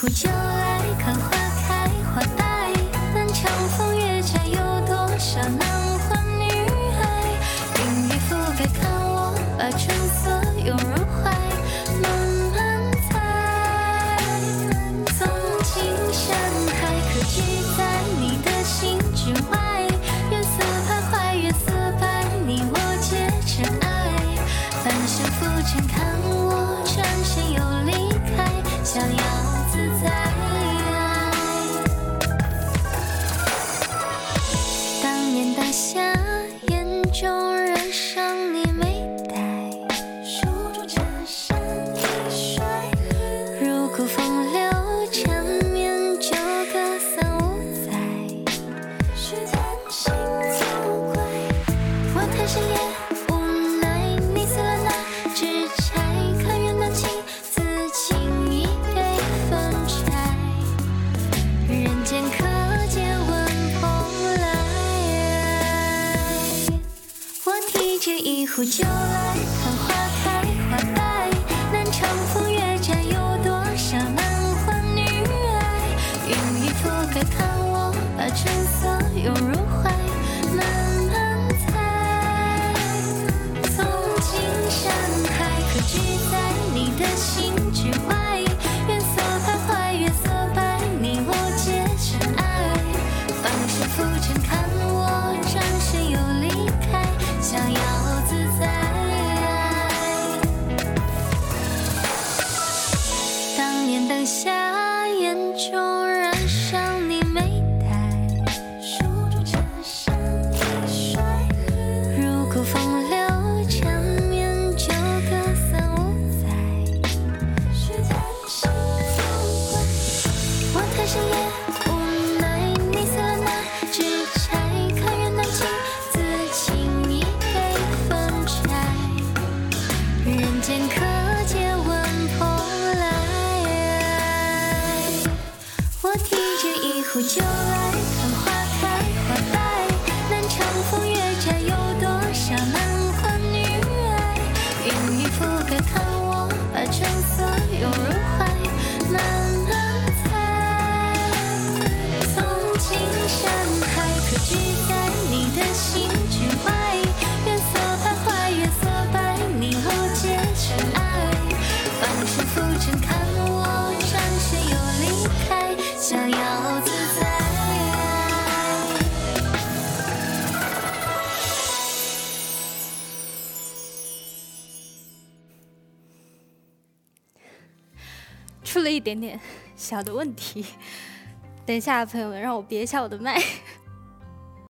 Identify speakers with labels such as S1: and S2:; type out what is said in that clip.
S1: 壶酒爱看花开花败，南墙风月下有多少男欢女爱？云雨覆盖，看我把春色拥入怀，慢慢猜。纵情山海，可记在你的心之外？月色徘徊，月色伴你我皆尘埃，半生浮沉，看我。就苦就来，看花下，眼中染上你眉黛，书中茶香一甩，如果风流缠绵，久隔三五载。须叹心早怪，我太深夜着一壶酒来，看花开花败。南长风月展，有多少男欢女爱？云雨覆盖，看我把春色拥入怀，慢慢猜。从青山海，可居在你的心之外。月色徘徊，月色白，你我皆尘埃。半生浮沉，看我转身又离开，逍遥
S2: 出了一点点小的问题，等一下，朋友们，让我别一下我的麦。